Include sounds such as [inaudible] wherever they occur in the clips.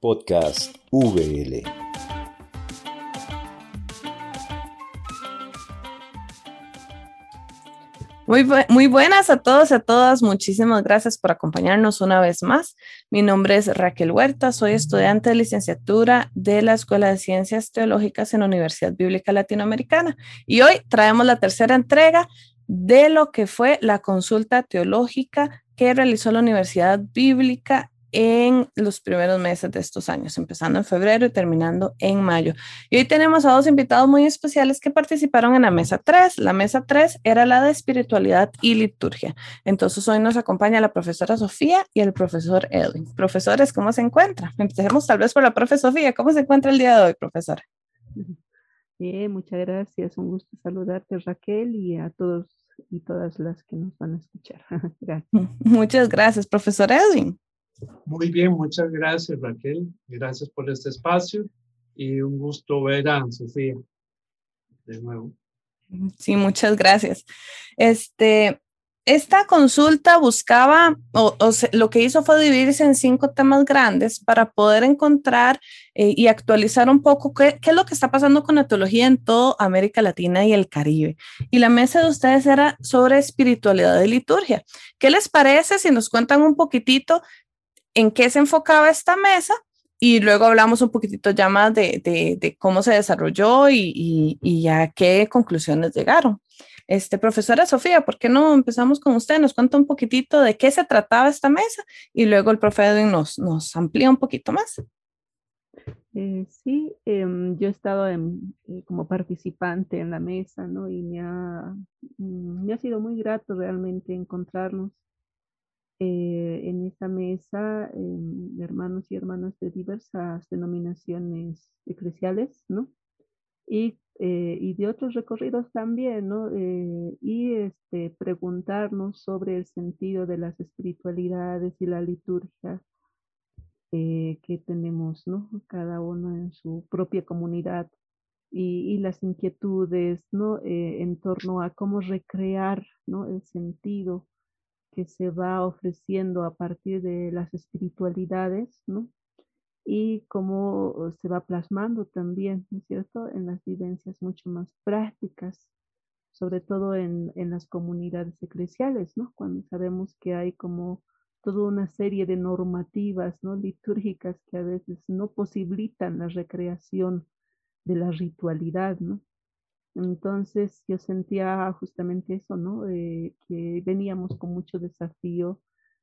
Podcast VL. Muy, muy buenas a todos y a todas. Muchísimas gracias por acompañarnos una vez más. Mi nombre es Raquel Huerta, soy estudiante de licenciatura de la Escuela de Ciencias Teológicas en la Universidad Bíblica Latinoamericana. Y hoy traemos la tercera entrega de lo que fue la consulta teológica que realizó la Universidad Bíblica en los primeros meses de estos años, empezando en febrero y terminando en mayo. Y hoy tenemos a dos invitados muy especiales que participaron en la mesa 3. La mesa 3 era la de espiritualidad y liturgia. Entonces hoy nos acompaña la profesora Sofía y el profesor Edwin. Profesores, ¿cómo se encuentra? Empecemos tal vez por la profe Sofía. ¿Cómo se encuentra el día de hoy, profesora? Bien, muchas gracias. Un gusto saludarte, Raquel, y a todos y todas las que nos van a escuchar. [laughs] gracias. [laughs] Muchas gracias, profesor Edwin. Muy bien, muchas gracias Raquel. Gracias por este espacio y un gusto ver a Sofía de nuevo. Sí, muchas gracias. Este, esta consulta buscaba, o, lo que hizo fue dividirse en cinco temas grandes para poder encontrar eh, y actualizar un poco qué, es lo que está pasando con la teología en toda América Latina y el Caribe. Y la mesa de ustedes era sobre espiritualidad y liturgia. ¿Qué les parece si nos cuentan un poquitito en qué se enfocaba esta mesa y luego hablamos un poquitito ya más de, cómo se desarrolló y, y, a qué conclusiones llegaron. Este, profesora Sofía, ¿por qué no empezamos con usted? Nos cuenta un poquitito de qué se trataba esta mesa y luego el profe Edwin nos, nos amplía un poquito más. Eh, sí, em, yo he estado eh, como participante en la mesa, ¿no? Y me ha, mm, me ha sido muy grato realmente encontrarnos eh, en esta mesa em, hermanos y hermanas de diversas denominaciones eclesiales, ¿no? Y, eh, y de otros recorridos también, ¿no? Eh, y este, preguntarnos sobre el sentido de las espiritualidades y la liturgia que tenemos, ¿no? Cada uno en su propia comunidad y, y las inquietudes, ¿no? en torno a cómo recrear, ¿no? El sentido que se va ofreciendo a partir de las espiritualidades, ¿no? Y cómo se va plasmando también, ¿no es cierto?, en las vivencias mucho más prácticas, sobre todo en, en las comunidades eclesiales, ¿no? Cuando sabemos que hay como toda una serie de normativas, ¿no? Litúrgicas que a veces no posibilitan la recreación de la ritualidad, ¿no? Entonces yo sentía justamente eso, ¿no? Eh, que veníamos con mucho desafío,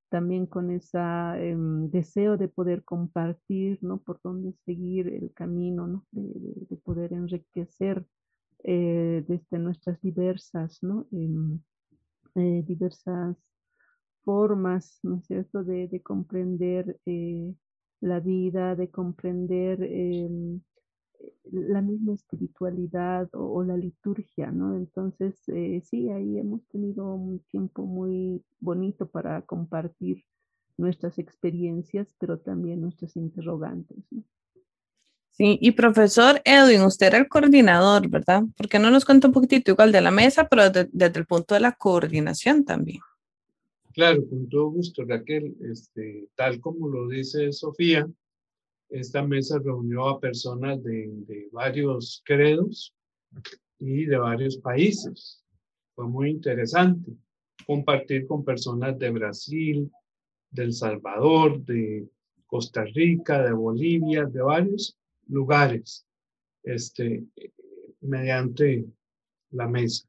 también con ese em, deseo de poder compartir, ¿no? Por dónde seguir el camino, ¿no? De, poder enriquecer eh, desde nuestras diversas, ¿no? Em, eh, diversas formas, ¿no es de, de comprender la vida, de comprender em, la misma espiritualidad o, la liturgia, ¿no? Entonces, eh, sí, ahí hemos tenido un tiempo muy bonito para compartir nuestras experiencias, pero también nuestras interrogantes, ¿no? Sí, y profesor Edwin, usted era el coordinador, ¿verdad? ¿Por qué no nos cuenta un poquitito igual de la mesa, pero desde el punto de la coordinación también? Claro, con todo gusto, Raquel. Este, tal como lo dice Sofía, esta mesa reunió a personas de, varios credos y de varios países. Fue muy interesante compartir con personas de Brasil, de El Salvador, de Costa Rica, de Bolivia, de varios lugares, este, mediante la mesa.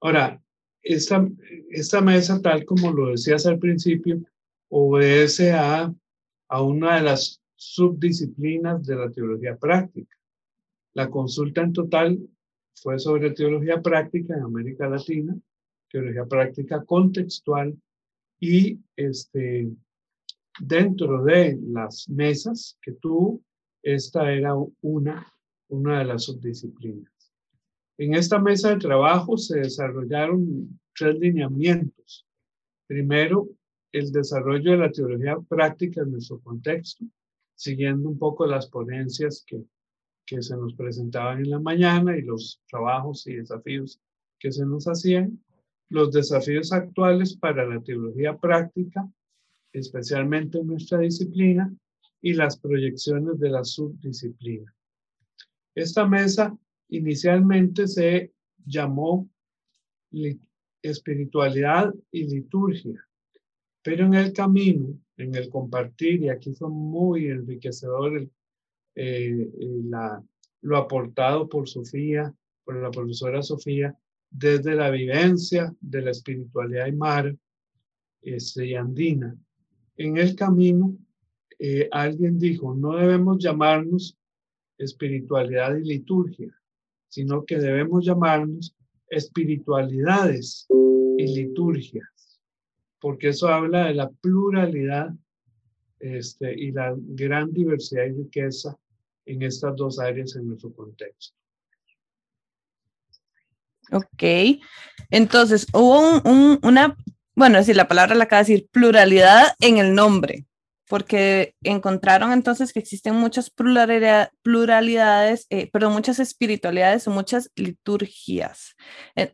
Ahora, esta, esta mesa, tal como lo decías al principio, obedece a, a una de las subdisciplinas de la teología práctica. La consulta en total fue sobre teología práctica en América Latina, teología práctica contextual y este, dentro de las mesas que tuvo, esta era una, una de las subdisciplinas. En esta mesa de trabajo se desarrollaron tres lineamientos. Primero, el desarrollo de la teología práctica en nuestro contexto siguiendo un poco las ponencias que, que se nos presentaban en la mañana y los trabajos y desafíos que se nos hacían, los desafíos actuales para la teología práctica especialmente en nuestra disciplina, y las proyecciones de la subdisciplina. Esta mesa inicialmente se llamó espiritualidad y liturgia, pero en el camino, en el compartir, y aquí fue muy enriquecedor eh, lo aportado por Sofía, por la profesora Sofía, desde la vivencia de la espiritualidad aymara este, y andina. En el camino, eh, alguien dijo, no debemos llamarnos espiritualidad y liturgia, sino que debemos llamarnos espiritualidades y liturgias, porque eso habla de la pluralidad este, y la gran diversidad y riqueza en estas dos áreas en nuestro contexto. Ok, entonces hubo una, bueno, si la palabra la acaba de decir, pluralidad en el nombre, porque encontraron entonces que existen muchas pluralidades, eh, perdón, muchas espiritualidades o muchas liturgias.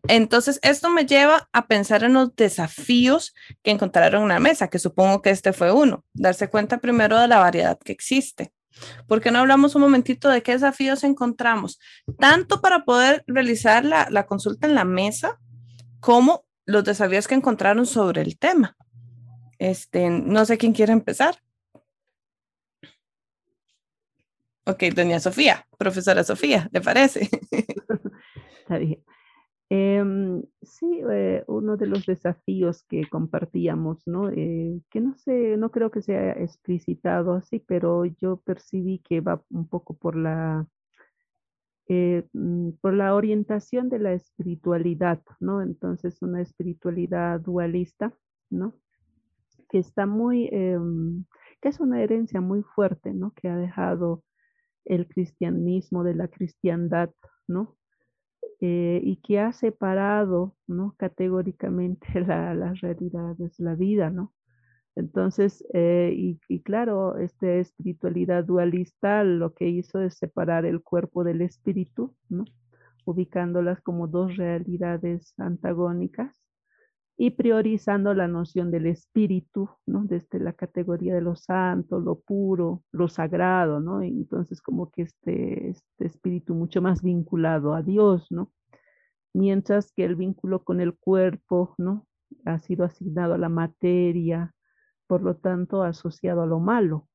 Entonces, esto me lleva a pensar en los desafíos que encontraron en la mesa, que supongo que este fue uno, darse cuenta primero de la variedad que existe. ¿Por qué no hablamos un momentito de qué desafíos encontramos? Tanto para poder realizar la, la consulta en la mesa, como los desafíos que encontraron sobre el tema. Este, no sé quién quiere empezar. Ok, doña Sofía, profesora Sofía, ¿le parece? [laughs] Está bien. Em, sí, eh, uno de los desafíos que compartíamos, ¿no? Eh, que no sé, no creo que sea explicitado así, pero yo percibí que va un poco por la, eh, mm, por la orientación de la espiritualidad, ¿no? Entonces, una espiritualidad dualista, ¿no? Que está muy, em, que es una herencia muy fuerte, ¿no? Que ha dejado el cristianismo de la cristiandad, ¿no? Eh, y que ha separado, ¿no? Categóricamente [laughs] la, la realidad es la vida, ¿no? Entonces, eh, y, y, claro, esta espiritualidad dualista lo que hizo es separar el cuerpo del espíritu, ¿no? ubicándolas como dos realidades antagónicas y priorizando la noción del espíritu, ¿no? Desde la categoría de lo santo, lo puro, lo sagrado, ¿no? Entonces como que este, este espíritu mucho más vinculado a Dios, ¿no? Mientras que el vínculo con el cuerpo, ¿no? Ha sido asignado a la materia, por lo tanto asociado a lo malo,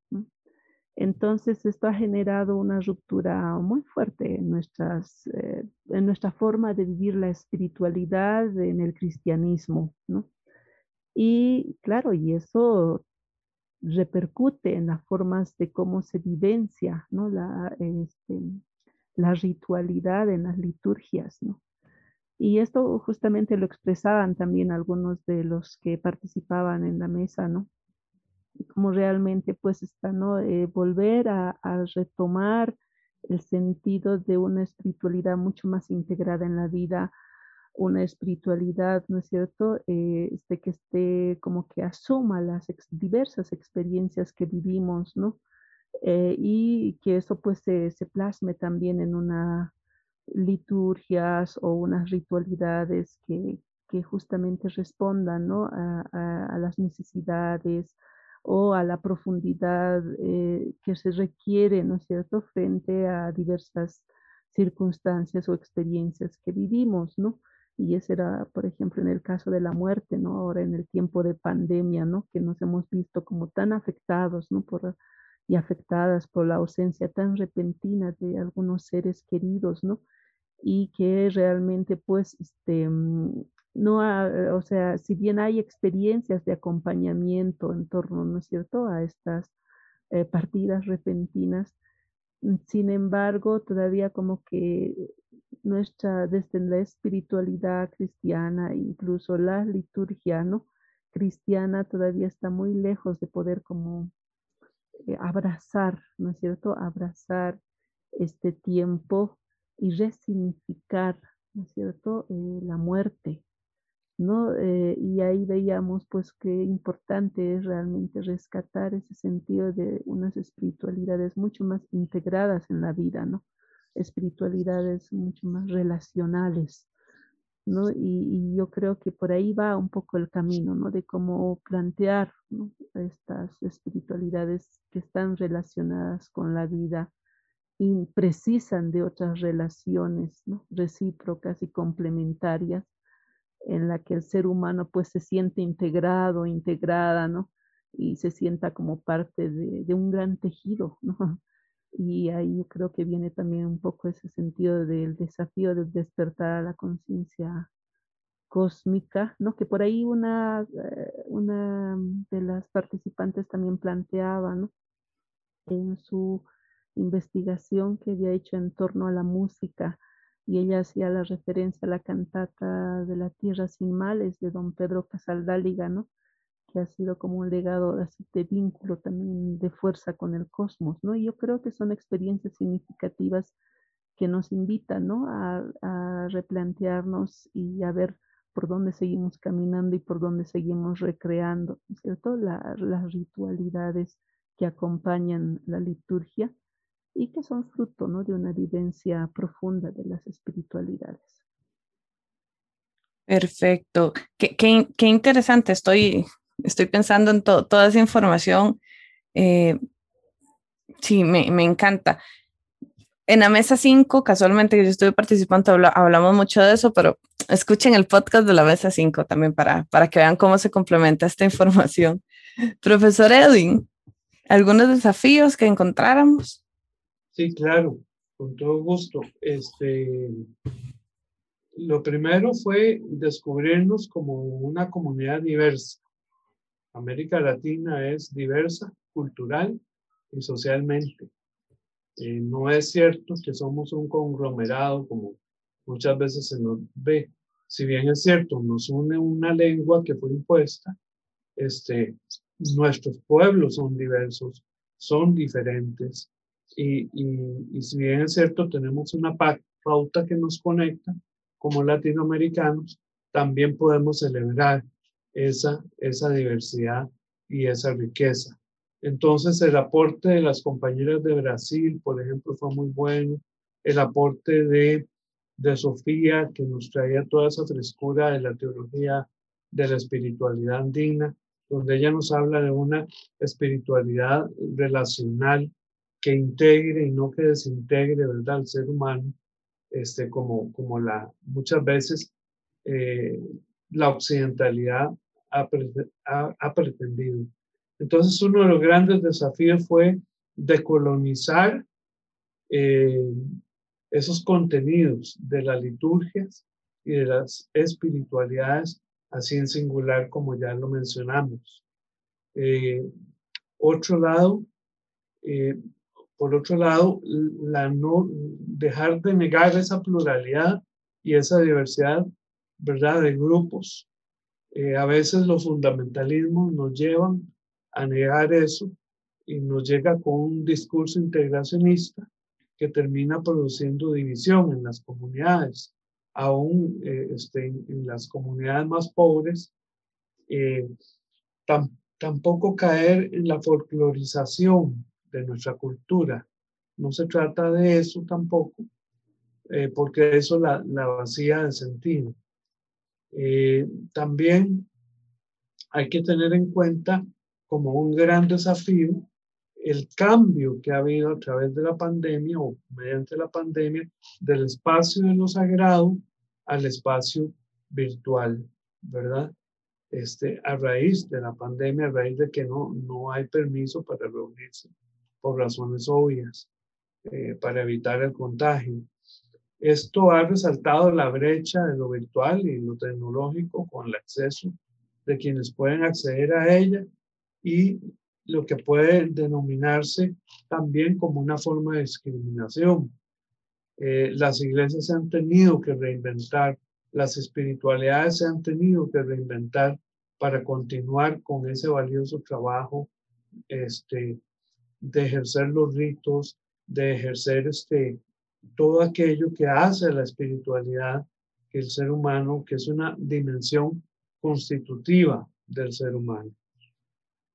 entonces, esto ha generado una ruptura muy fuerte en, nuestras, eh, en nuestra forma de vivir la espiritualidad en el cristianismo, ¿no? Y claro, y eso repercute en las formas de cómo se vivencia, ¿no? La, este, la ritualidad en las liturgias, ¿no? Y esto justamente lo expresaban también algunos de los que participaban en la mesa, ¿no? Como realmente pues está, ¿no? Eh, volver a, retomar el sentido de una espiritualidad mucho más integrada en la vida, una espiritualidad, ¿no es cierto?, eh, este, que esté como que asuma las diversas experiencias que vivimos, ¿no? Eh, y que eso pues se, se, plasme también en unas liturgias o unas ritualidades que, que justamente respondan, ¿no? a, a las necesidades, o a la profundidad eh, que se requiere, ¿no es cierto?, frente a diversas circunstancias o experiencias que vivimos, ¿no? Y ese era, por ejemplo, en el caso de la muerte, ¿no? Ahora en el tiempo de pandemia, ¿no? Que nos hemos visto como tan afectados, ¿no? Por, y afectadas por la ausencia tan repentina de algunos seres queridos, ¿no? Y que realmente, pues, este, mm, no, eh, o sea, si bien hay experiencias de acompañamiento en torno, ¿no es cierto?, a estas eh, partidas repentinas, mm, sin embargo, todavía como que nuestra, desde la espiritualidad cristiana, incluso la liturgia, ¿no? cristiana todavía está muy lejos de poder como eh, abrazar, ¿no es cierto?, abrazar este tiempo y resignificar, ¿no es cierto?, la muerte, ¿no? Eh, y ahí veíamos pues qué importante es realmente rescatar ese sentido de unas espiritualidades mucho más integradas en la vida, ¿no? Espiritualidades mucho más relacionales, ¿no? Y, yo creo que por ahí va un poco el camino, ¿no? De cómo plantear estas espiritualidades que están relacionadas con la vida y precisan de otras relaciones ¿no? recíprocas y complementarias en la que el ser humano pues se siente integrado, integrada, ¿no? Y se sienta como parte de, un gran tejido, ¿no? [laughs] Y ahí creo que viene también un poco ese sentido del desafío de despertar a la conciencia cósmica, ¿no? Que por ahí una, eh, una de las participantes también planteaba, ¿no? En su investigación que había hecho en torno a la música, y ella hacía la referencia a la cantata de la Tierra sin males de don Pedro Casaldáliga, ¿no? que ha sido como un legado de vínculo también de fuerza con el cosmos, ¿no? Y yo creo que son experiencias significativas que nos invitan, ¿no? A, replantearnos y a ver por dónde seguimos caminando y por dónde seguimos recreando, ¿cierto? las ritualidades que acompañan la liturgia y que son fruto, ¿no? De una vivencia profunda de las espiritualidades. Perfecto. Qué, qué interesante. Estoy estoy pensando en toda esa información. Eh, sí, me, me, encanta. En la mesa 5, casualmente yo estuve participando, hablamos mucho de eso, pero escuchen el podcast de la mesa 5 también para, para que vean cómo se complementa esta información. Profesor Edwin, ¿algunos desafíos que encontráramos? Sí, claro, con todo gusto. Este, lo primero fue descubrirnos como una comunidad diversa. América Latina es diversa, cultural y socialmente. Eh, no es cierto que somos un conglomerado como muchas veces se nos ve. Si bien es cierto, nos une una lengua que fue impuesta, este, nuestros pueblos son diversos, son diferentes. Y, y, y si bien es cierto, tenemos una pauta que nos conecta como latinoamericanos, también podemos celebrar esa, esa diversidad y esa riqueza. Entonces, el aporte de las compañeras de Brasil, por ejemplo, fue muy bueno. El aporte de, de Sofía, que nos traía toda esa frescura de la teología de la espiritualidad andina, donde ella nos habla de una espiritualidad relacional que integre y no que desintegre, ¿verdad?, al ser humano, este, como, como la, muchas veces eh, la occidentalidad ha, pretendido. Entonces, uno de los grandes desafíos fue decolonizar eh, esos contenidos de las liturgias y de las espiritualidades, así en singular como ya lo mencionamos. Eh, otro lado, por otro lado, la no dejar de negar esa pluralidad y esa diversidad ¿verdad? De grupos. Eh, a veces los fundamentalismos nos llevan a negar eso y nos llega con un discurso integracionista que termina produciendo división en las comunidades, aún eh, este, en, las comunidades más pobres. Eh, tampoco caer en la folclorización de nuestra cultura. No se trata de eso tampoco, porque eso la, la vacía de sentido. Eh, también hay que tener en cuenta como un gran desafío el cambio que ha habido a través de la pandemia o mediante la pandemia del espacio de lo sagrado al espacio virtual, ¿verdad? Este, a raíz de la pandemia, a raíz de que no, no hay permiso para reunirse por razones obvias, eh, para evitar el contagio. Esto ha resaltado la brecha de lo virtual y lo tecnológico con el acceso de quienes pueden acceder a ella y lo que puede denominarse también como una forma de discriminación. Eh, las iglesias se han tenido que reinventar, las espiritualidades se han tenido que reinventar para continuar con ese valioso trabajo este, de ejercer los ritos, de ejercer este, todo aquello que hace la espiritualidad, el ser humano, que es una dimensión constitutiva del ser humano.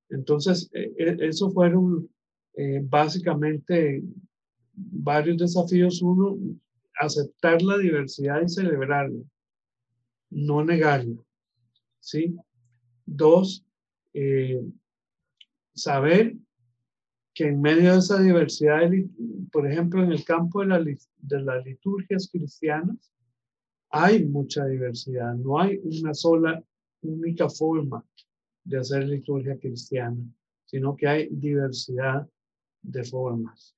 Entonces, e, e, eso fueron eh, básicamente varios desafíos. Uno, aceptar la diversidad y celebrarla. no negarlo. ¿sí? Dos, eh, saber que en medio de esa diversidad, por ejemplo, en el campo de, la, de las liturgias cristianas, hay mucha diversidad, no hay una sola, única forma de hacer liturgia cristiana, sino que hay diversidad de formas.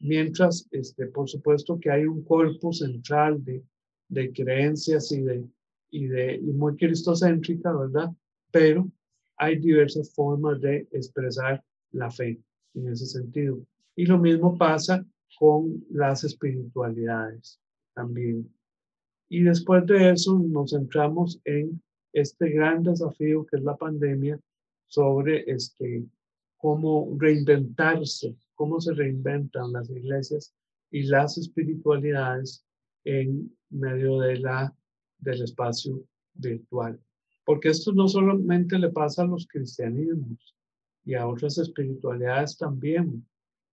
Mientras, este, por supuesto que hay un cuerpo central de, de creencias y de, y de y muy cristocéntrica, ¿verdad? Pero hay diversas formas de expresar la fe en ese sentido. Y lo mismo pasa con las espiritualidades también. Y después de eso nos centramos en este gran desafío que es la pandemia sobre este, cómo reinventarse, cómo se reinventan las iglesias y las espiritualidades en medio de la, del espacio virtual. Porque esto no solamente le pasa a los cristianismos y a otras espiritualidades también.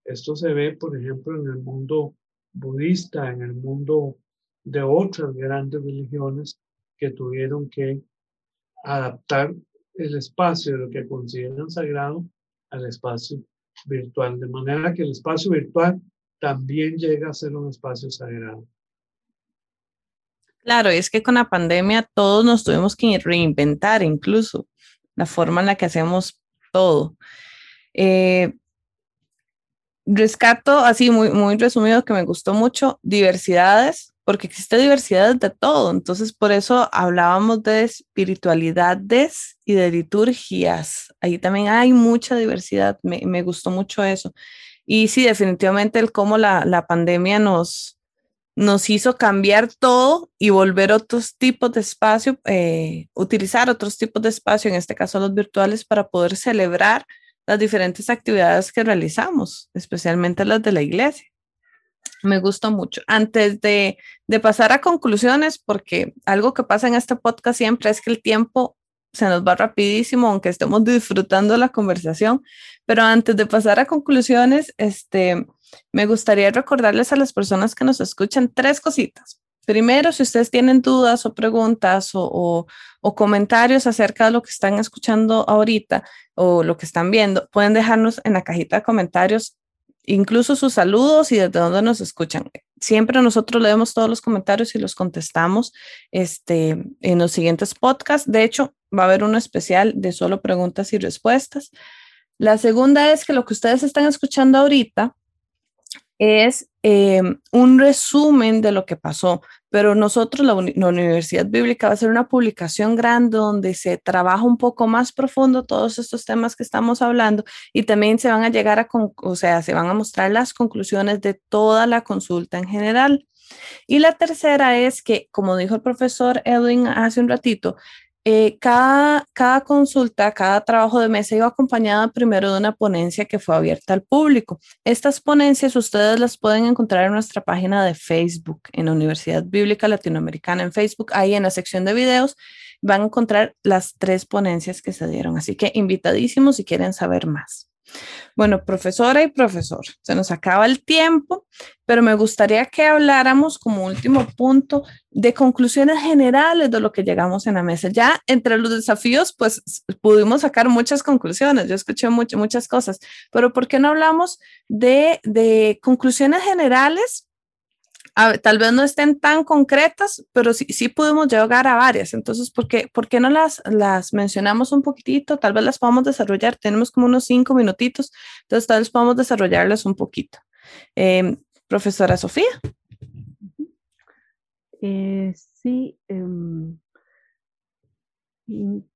Esto se ve, por ejemplo, en el mundo budista, en el mundo de otras grandes religiones que tuvieron que adaptar el espacio de lo que consideran sagrado al espacio virtual, de manera que el espacio virtual también llega a ser un espacio sagrado. Claro, es que con la pandemia todos nos tuvimos que reinventar incluso la forma en la que hacemos todo. Eh, rescato así muy, muy resumido que me gustó mucho, diversidades, porque existe diversidad de todo. Entonces, por eso hablábamos de espiritualidades y de liturgias. Ahí también hay mucha diversidad. Me, me gustó mucho eso. Y sí, definitivamente el cómo la, la pandemia nos, nos hizo cambiar todo y volver otros tipos de espacio, eh, utilizar otros tipos de espacio, en este caso los virtuales, para poder celebrar las diferentes actividades que realizamos, especialmente las de la iglesia. Me gustó mucho. Antes de, pasar a conclusiones, porque algo que pasa en este podcast siempre es que el tiempo se nos va rapidísimo, aunque estemos disfrutando la conversación. Pero antes de pasar a conclusiones, este, me gustaría recordarles a las personas que nos escuchan tres cositas. Primero, si ustedes tienen dudas o preguntas o, comentarios acerca de lo que están escuchando ahorita o lo que están viendo, pueden dejarnos en la cajita de comentarios incluso sus saludos y desde dónde nos escuchan. Siempre nosotros leemos todos los comentarios y los contestamos este, en los siguientes podcasts. De hecho, va a haber uno especial de solo preguntas y respuestas. La segunda es que lo que ustedes están escuchando ahorita es eh, un resumen de lo que pasó, pero nosotros, la, Universidad Bíblica, va a hacer una publicación grande donde se trabaja un poco más profundo todos estos temas que estamos hablando y también se van a llegar a, o sea, se van a mostrar las conclusiones de toda la consulta en general. Y la tercera es que, como dijo el profesor Edwin hace un ratito, eh, cada, cada consulta, cada trabajo de mesa iba acompañada primero de una ponencia que fue abierta al público. Estas ponencias ustedes las pueden encontrar en nuestra página de Facebook, en Universidad Bíblica Latinoamericana en Facebook. Ahí en la sección de videos van a encontrar las tres ponencias que se dieron. Así que invitadísimos si quieren saber más. Bueno, profesora y profesor, se nos acaba el tiempo, pero me gustaría que habláramos como último punto de conclusiones generales de lo que llegamos en la mesa. Ya entre los desafíos, pues pudimos sacar muchas conclusiones, yo escuché muchas cosas, pero ¿por qué no hablamos de, de conclusiones generales tal vez no estén tan concretas, pero sí, sí podemos llegar a varias. Entonces, ¿por qué, ¿por qué no las, las mencionamos un poquitito? Tal vez las podamos desarrollar. Tenemos como unos cinco minutitos, entonces tal vez podamos desarrollarlas un poquito. Em, profesora Sofía. Eh, sí, em,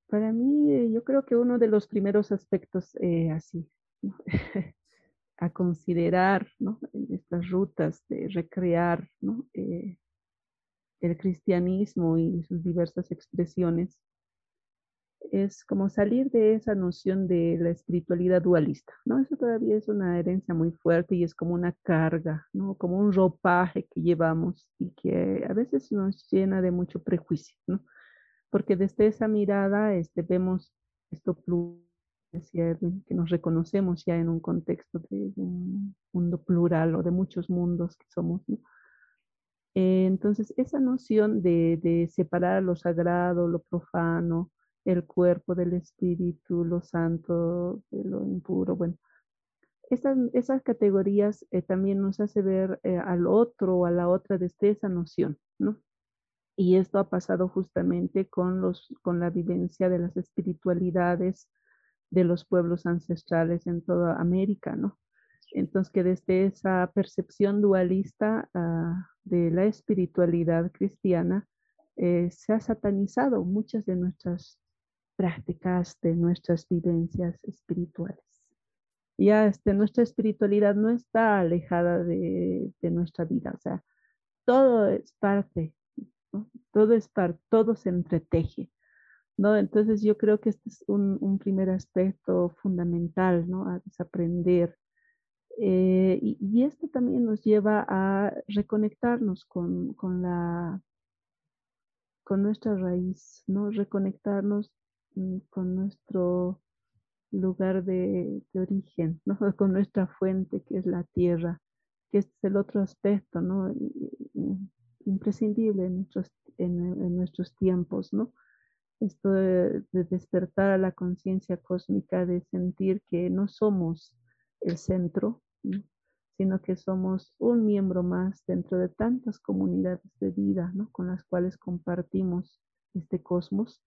para mí eh, yo creo que uno de los primeros aspectos eh, así [laughs] a considerar estas rutas de recrear. Eh, el cristianismo y sus diversas expresiones es como salir de esa noción de la espiritualidad dualista, ¿no? Eso todavía es una herencia muy fuerte y es como una carga. Como un ropaje que llevamos y que a veces nos llena de mucho prejuicio. Porque desde esa mirada este, vemos esto que nos reconocemos ya en un contexto de, un mundo plural o de muchos mundos que somos. Eh, entonces, esa noción de, separar lo sagrado, lo profano, el cuerpo del espíritu, lo santo de lo impuro, bueno, esas, esas categorías eh, también nos hace ver eh, al otro o a la otra desde esa noción, ¿no? Y esto ha pasado justamente con, los, con la vivencia de las espiritualidades de los pueblos ancestrales en toda América, ¿no? Entonces, que desde esa percepción dualista ah, de la espiritualidad cristiana, eh, se ha satanizado muchas de nuestras prácticas, de nuestras vivencias espirituales. Ya este, nuestra espiritualidad no está alejada de, nuestra vida, o sea, todo es parte, todo es parte, todo se entreteje. ¿No? Entonces yo creo que este es un, un primer aspecto fundamental, ¿no? A desaprender eh, y, esto también nos lleva a reconectarnos con, la, con nuestra raíz, ¿no? Reconectarnos mm, con nuestro lugar de, origen, ¿no? [laughs] Con nuestra fuente, que es la tierra, que es el otro aspecto, ¿no? Imprescindible en nuestros, en, nuestros tiempos, ¿no? Esto de, de despertar a la conciencia cósmica, de sentir que no somos el centro, sino que somos un miembro más dentro de tantas comunidades de vida ¿no? con las cuales compartimos este cosmos.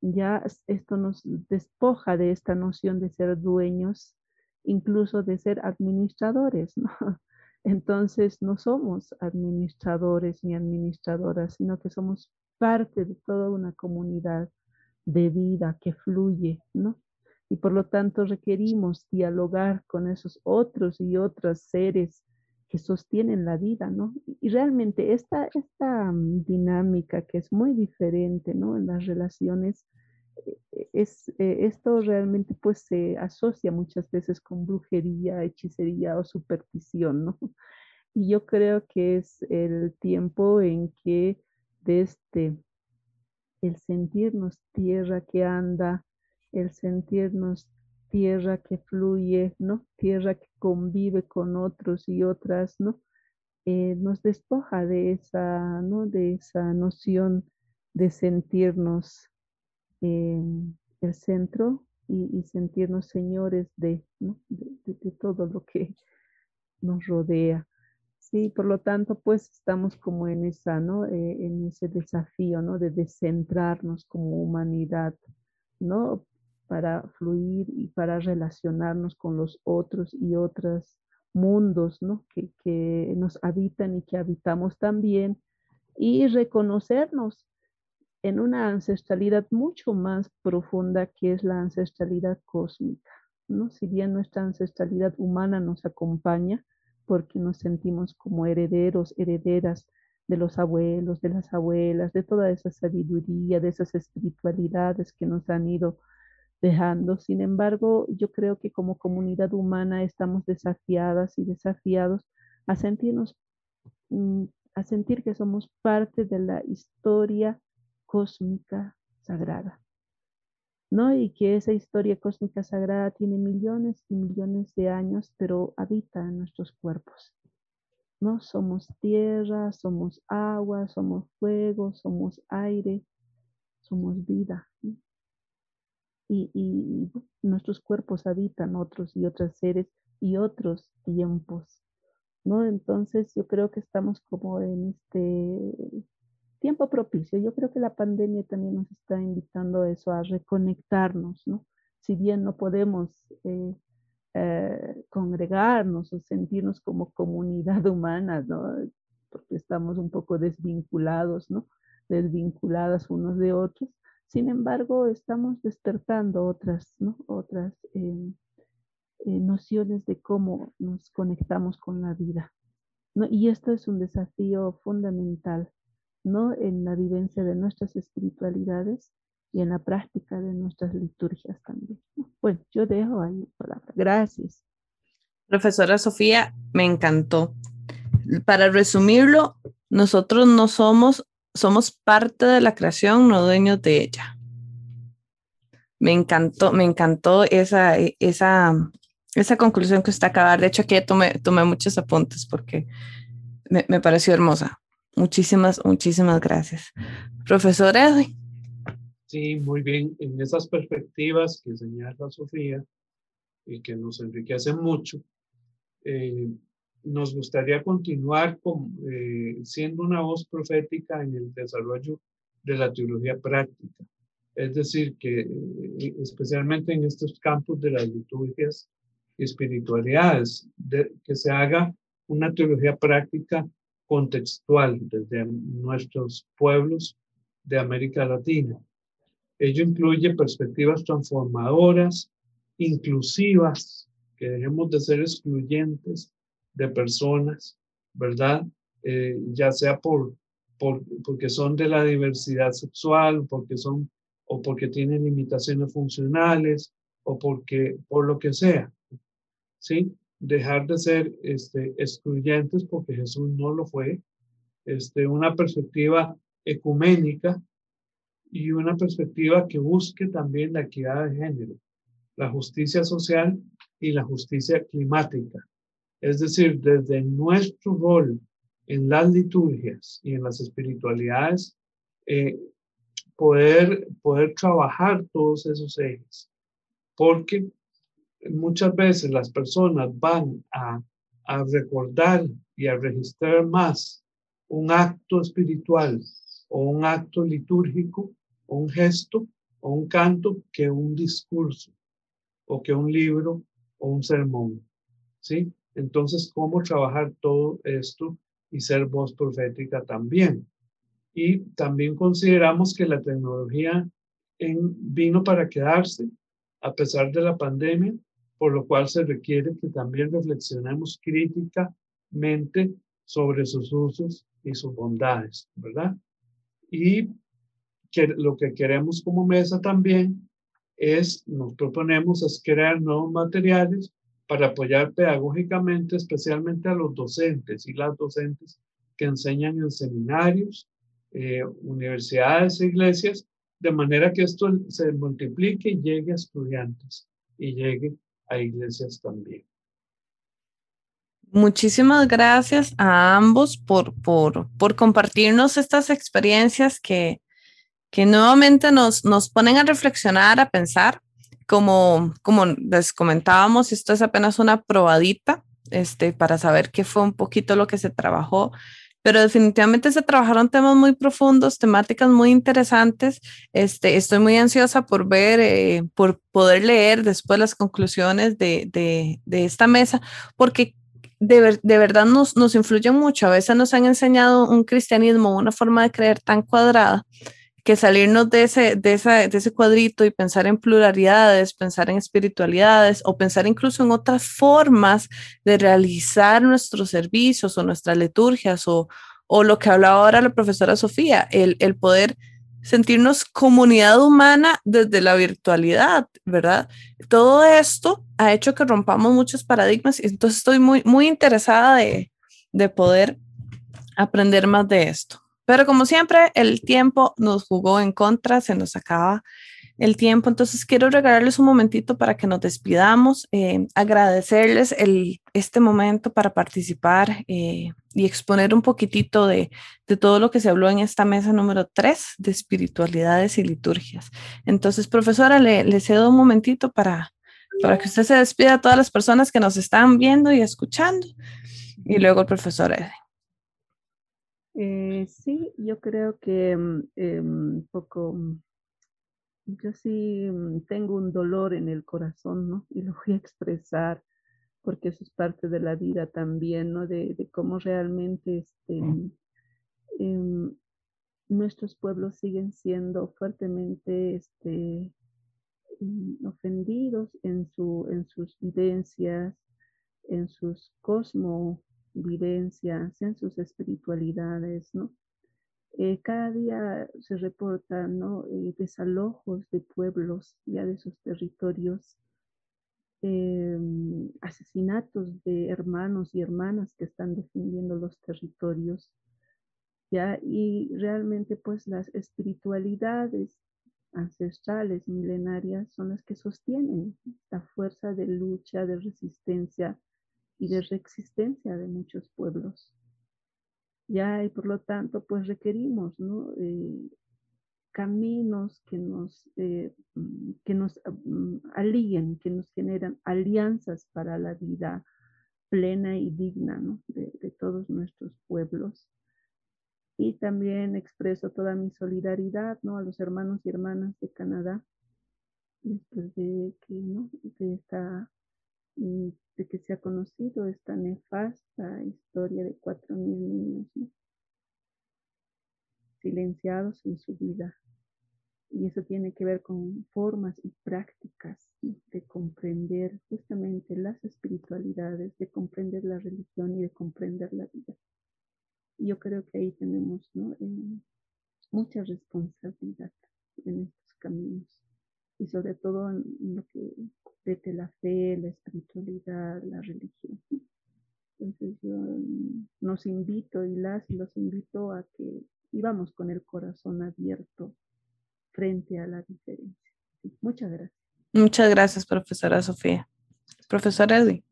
Ya esto nos despoja de esta noción de ser dueños, incluso de ser administradores. [laughs] Entonces no somos administradores ni administradoras, sino que somos parte de toda una comunidad de vida que fluye, ¿no? y por lo tanto requerimos dialogar con esos otros y otros seres que sostienen la vida, ¿no? Y realmente esta, esta mm, dinámica que es muy diferente, ¿no? En las relaciones, eh, es, eh, esto realmente pues se asocia muchas veces con brujería, hechicería o superstición, ¿no? [laughs] Y yo creo que es el tiempo en que desde el sentirnos tierra que anda, el sentirnos tierra que fluye, ¿no? Tierra que convive con otros y otras, ¿no? Eh, nos despoja de esa, ¿no? De esa noción de sentirnos el centro y, sentirnos señores de, de, todo lo que nos rodea. Sí, por lo tanto, pues estamos como en esa, ¿no? Eh, en ese desafío, ¿no? De descentrarnos como humanidad, ¿no? para fluir y para relacionarnos con los otros y otros mundos ¿no? que, que nos habitan y que habitamos también y reconocernos en una ancestralidad mucho más profunda que es la ancestralidad cósmica. ¿no? Si bien nuestra ancestralidad humana nos acompaña, porque nos sentimos como herederos, herederas de los abuelos, de las abuelas, de toda esa sabiduría, de esas espiritualidades que nos han ido dejando. Sin embargo, yo creo que como comunidad humana estamos desafiadas y desafiados a sentirnos, mm, a sentir que somos parte de la historia cósmica sagrada. ¿No? Y que esa historia cósmica sagrada tiene millones y millones de años, pero habita en nuestros cuerpos. ¿no? Somos tierra, somos agua, somos fuego, somos aire, somos vida y, nuestros cuerpos habitan otros y otros seres y otros tiempos, ¿no? Entonces yo creo que estamos como en este tiempo propicio. Yo creo que la pandemia también nos está invitando a eso, a reconectarnos, ¿no? Si bien no podemos eh, eh, congregarnos o sentirnos como comunidad [laughs] humana, ¿no? Porque estamos un poco desvinculados, ¿no? Desvinculadas unos de otros, sin embargo, estamos despertando otras, otras eh, eh, nociones de cómo nos conectamos con la vida. Y esto es un desafío fundamental ¿no? en la vivencia de nuestras espiritualidades y en la práctica de nuestras liturgias también. Bueno, yo dejo ahí la palabra. Gracias. Profesora Sofía, me encantó. Para resumirlo, nosotros no somos somos parte de la creación, no dueños de ella. Me encantó, me encantó esa, esa, esa conclusión que usted acaba de hecho, aquí tomé, tomé muchos apuntes porque me, me pareció hermosa. Muchísimas, muchísimas gracias. Profesor Edwin. Sí, muy bien. En esas perspectivas que señala Sofía y que nos enriquecen mucho, eh, nos gustaría continuar con, eh, siendo una voz profética en el desarrollo de la teología práctica. Es decir, que eh, especialmente en estos campos de las liturgias y espiritualidades, que se haga una teología práctica contextual desde nuestros pueblos de América Latina. Ello incluye perspectivas transformadoras, inclusivas, que dejemos de ser excluyentes de personas, ¿verdad? Eh, ya sea por, por, porque son de la diversidad sexual, porque son, o porque tienen limitaciones funcionales, o porque, por lo que sea, ¿sí? Dejar de ser este, excluyentes porque Jesús no lo fue, este, una perspectiva ecuménica y una perspectiva que busque también la equidad de género, la justicia social y la justicia climática. Es decir, desde nuestro rol en las liturgias y en las espiritualidades, eh, poder, poder trabajar todos esos ejes. Porque muchas veces las personas van a, a recordar y a registrar más un acto espiritual o un acto litúrgico o un gesto o un canto que un discurso o que un libro o un sermón. ¿Sí? Entonces, ¿cómo trabajar todo esto y ser voz profética también? Y también consideramos que la tecnología en, vino para quedarse a pesar de la pandemia, por lo cual se requiere que también reflexionemos críticamente sobre sus usos y sus bondades, ¿verdad? Y que lo que queremos como mesa también es, nos proponemos es crear nuevos materiales para apoyar pedagógicamente, especialmente a los docentes y las docentes que enseñan en seminarios, eh, universidades e iglesias, de manera que esto se multiplique y llegue a estudiantes y llegue a iglesias también. Muchísimas gracias a ambos por, por, por compartirnos estas experiencias que, que nuevamente nos, nos ponen a reflexionar, a pensar como, como les comentábamos, esto es apenas una probadita este, para saber qué fue un poquito lo que se trabajó, pero definitivamente se trabajaron temas muy profundos, temáticas muy interesantes. Este, estoy muy ansiosa por ver, eh, por poder leer después las conclusiones de, de, esta mesa, porque de, de, verdad nos, nos influyen mucho. A veces nos han enseñado un cristianismo, una forma de creer tan cuadrada que salirnos de ese, de, de ese cuadrito y pensar en pluralidades, pensar en espiritualidades o pensar incluso en otras formas de realizar nuestros servicios o nuestras liturgias o, o lo que hablaba ahora la profesora Sofía, el, el poder sentirnos comunidad humana desde la virtualidad, ¿verdad? Todo esto ha hecho que rompamos muchos paradigmas y entonces estoy muy, muy interesada de, de poder aprender más de esto. Pero como siempre, el tiempo nos jugó en contra, se nos acaba el tiempo, entonces quiero regalarles un momentito para que nos despidamos, eh, agradecerles este momento para participar eh, y exponer un poquitito de, todo lo que se habló en esta mesa número 3 de espiritualidades y liturgias. Entonces, profesora, le, le cedo un momentito para, para que usted se despida a todas las personas que nos están viendo y escuchando. Y luego el profesor. Eh, sí, yo creo que mm, eh, un poco, mm, yo sí mm, tengo un dolor en el corazón, ¿no? Y lo voy a expresar porque eso es parte de la vida también, ¿no? De, de cómo realmente este, eh, nuestros pueblos siguen siendo fuertemente este, ofendidos en, su, en sus vivencias, en sus cosmos vivencias, en sus espiritualidades, ¿no? Eh, cada día se reportan ¿no? Eh, desalojos de pueblos ya de sus territorios, eh, asesinatos de hermanos y hermanas que están defendiendo los territorios, ya y realmente pues las espiritualidades ancestrales milenarias son las que sostienen la fuerza de lucha, de resistencia y de reexistencia de muchos pueblos. Ya, y por lo tanto, pues requerimos, ¿no? Eh, caminos que nos, eh, mm, que nos mm, alíen, que nos generan alianzas para la vida plena y digna ¿no? de, de, todos nuestros pueblos. Y también expreso toda mi solidaridad ¿no? a los hermanos y hermanas de Canadá después de que, ¿no? de, esta, de que se ha conocido esta nefasta historia de cuatro mil niños silenciados en su vida. Y eso tiene que ver con formas y prácticas de comprender justamente las espiritualidades, de comprender la religión y de comprender la vida. Y yo creo que ahí tenemos ¿no? eh, mucha responsabilidad en estos caminos y sobre todo en lo que vete la fe, la espiritualidad, la religión. Entonces yo mm, nos invito y las y los invito a que vivamos con el corazón abierto frente a la diferencia. muchas gracias. Muchas gracias, profesora Sofía. Profesor Edwin.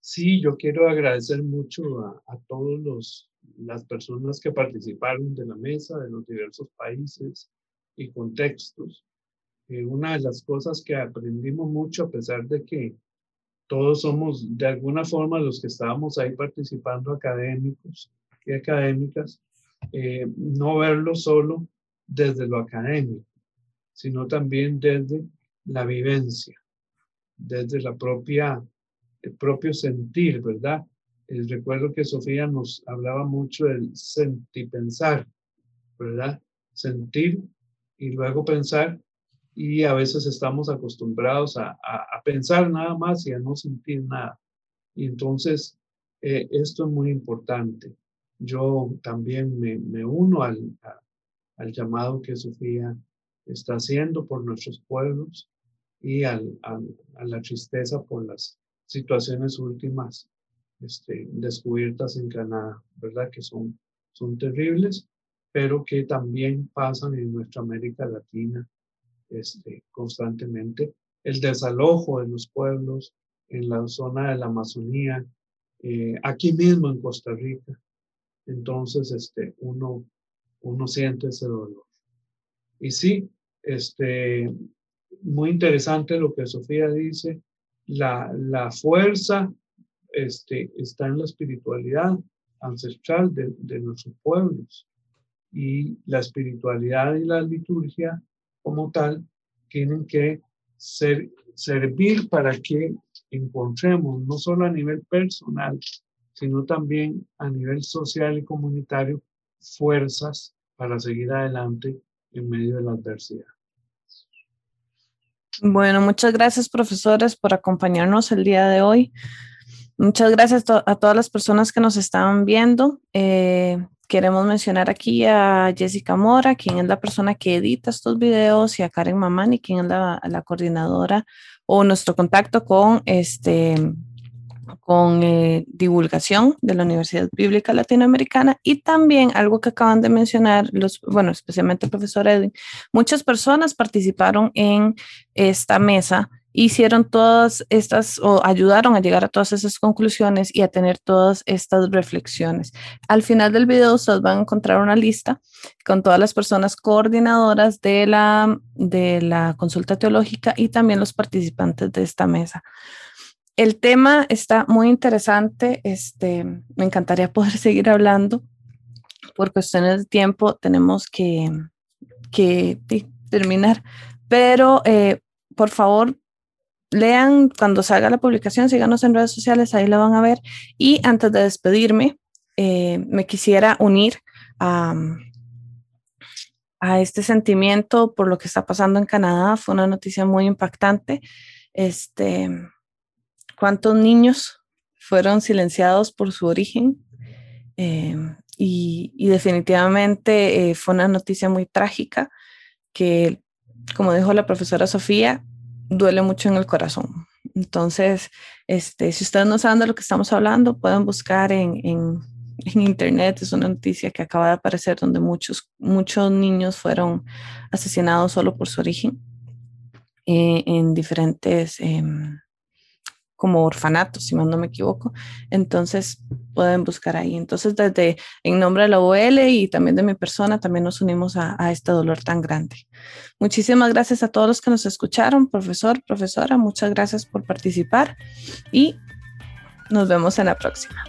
Sí, yo quiero agradecer mucho a, a todos los las personas que participaron de la mesa de los diversos países y contextos. Eh, una de las cosas que aprendimos mucho, a pesar de que todos somos de alguna forma los que estábamos ahí participando académicos y académicas, eh, no verlo solo desde lo académico, sino también desde la vivencia, desde la propia, el propio sentir, ¿verdad? Eh, recuerdo que Sofía nos hablaba mucho del sentir pensar, ¿verdad? Sentir y luego pensar y a veces estamos acostumbrados a, a, pensar nada más y a no sentir nada. Y entonces eh, esto es muy importante. Yo también me, me uno al, al llamado que Sofía está haciendo por nuestros pueblos y al, a la tristeza por las situaciones últimas este, descubiertas en Canadá, ¿verdad? Que son, son terribles, pero que también pasan en nuestra América Latina este, constantemente. El desalojo de los pueblos en la zona de la Amazonía, eh, aquí mismo en Costa Rica. Entonces, este, uno, uno siente ese dolor. Y sí, este, muy interesante lo que Sofía dice, la, la fuerza este, está en la espiritualidad ancestral de, de nuestros pueblos. Y la espiritualidad y la liturgia como tal tienen que ser, servir para que encontremos, no solo a nivel personal, sino también a nivel social y comunitario, fuerzas para seguir adelante en medio de la adversidad. Bueno, muchas gracias profesores por acompañarnos el día de hoy. Muchas gracias a todas las personas que nos estaban viendo. Eh, queremos mencionar aquí a Jessica Mora, quien es la persona que edita estos videos, y a Karen Mamani, quien es la, la coordinadora o nuestro contacto con este con eh, divulgación de la Universidad Bíblica Latinoamericana. Y también algo que acaban de mencionar, los, bueno, especialmente el profesor Edwin, muchas personas participaron en esta mesa hicieron todas estas o ayudaron a llegar a todas esas conclusiones y a tener todas estas reflexiones. Al final del video ustedes van a encontrar una lista con todas las personas coordinadoras de la, de la consulta teológica y también los participantes de esta mesa. El tema está muy interesante, este, me encantaría [laughs] poder seguir hablando. Por cuestiones de tiempo tenemos que, que terminar, pero eh, por favor lean cuando salga la publicación, síganos en redes sociales, ahí lo van a ver. Y antes de despedirme, eh, me quisiera unir a, a, este sentimiento por lo que está pasando en Canadá. Fue una noticia muy impactante. Este, ¿Cuántos niños fueron silenciados por su origen? Y, y, definitivamente eh, fue una noticia muy trágica que, como dijo la profesora Sofía, duele mucho en el corazón. Entonces, este, si ustedes no saben de lo que estamos hablando, pueden buscar en, en, internet. Es una noticia que acaba de aparecer donde muchos, muchos niños fueron asesinados solo por su origen eh, en diferentes, eh, como orfanatos, si no me equivoco. Entonces pueden buscar ahí. Entonces, desde en nombre de la OL y también de mi persona, también nos unimos a, a, este dolor tan grande. Muchísimas gracias a todos los que nos escucharon, profesor, profesora, muchas gracias por participar y nos vemos en la próxima.